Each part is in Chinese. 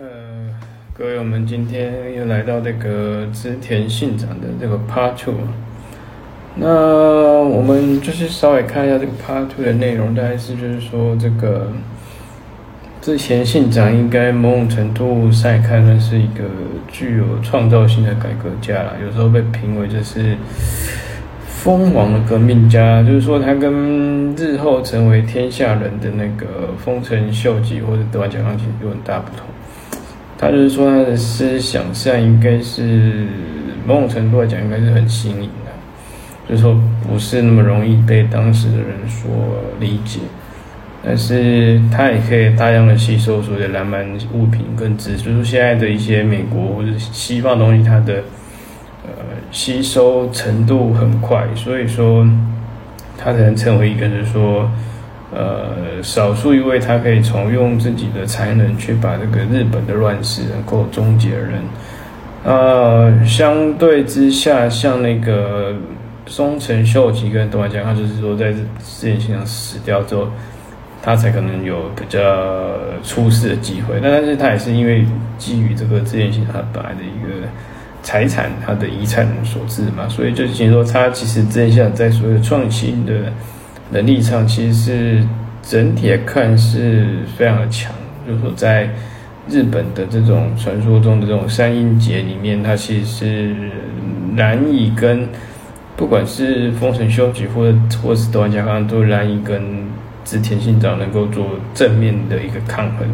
呃，各位，我们今天又来到这个织田信长的这个 Part Two。那我们就是稍微看一下这个 Part Two 的内容，大概是就是说，这个之前信长应该某种程度上看算是一个具有创造性的改革家啦，有时候被评为就是疯狂的革命家，就是说他跟日后成为天下人的那个丰臣秀吉或者德川家康其实有很大不同。他就是说，他的思想上应该是某种程度来讲，应该是很新颖的，就是说不是那么容易被当时的人所理解。但是他也可以大量的吸收所谓的浪漫物品跟知识，就是现在的一些美国或者西方东西，它的呃吸收程度很快，所以说他才能成为一个就是说。呃，少数一位他可以从用自己的才能去把这个日本的乱世能够终结的人，呃，相对之下，像那个松城秀吉跟东来讲，他就是说在这件事情上死掉之后，他才可能有比较出世的机会。但但是他也是因为基于这个这件事情他本来的一个财产，他的遗产所致嘛，所以就是说他其实这一项在所谓的创新的。能力上其实是整体来看是非常的强，就是说在日本的这种传说中的这种三阴节里面，它其实是难以跟不管是丰臣秀吉或者或是德川家康都难以跟织田信长能够做正面的一个抗衡。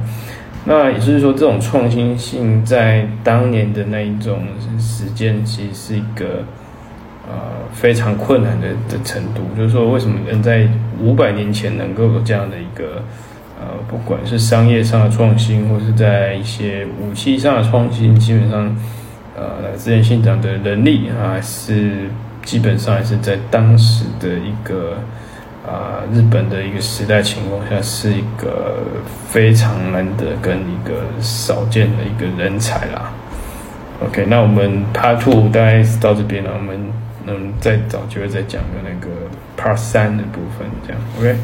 那也就是说，这种创新性在当年的那一种时间，其实是一个。呃，非常困难的的程度，就是说，为什么人在五百年前能够有这样的一个呃，不管是商业上的创新，或是在一些武器上的创新，基本上，呃，自然信长的能力啊，是基本上还是在当时的一个啊日本的一个时代情况下，是一个非常难得跟一个少见的一个人才啦。OK，那我们 Part Two 大概到这边了，我们。嗯，再找机会再讲个那个 Part 三的部分，这样，OK。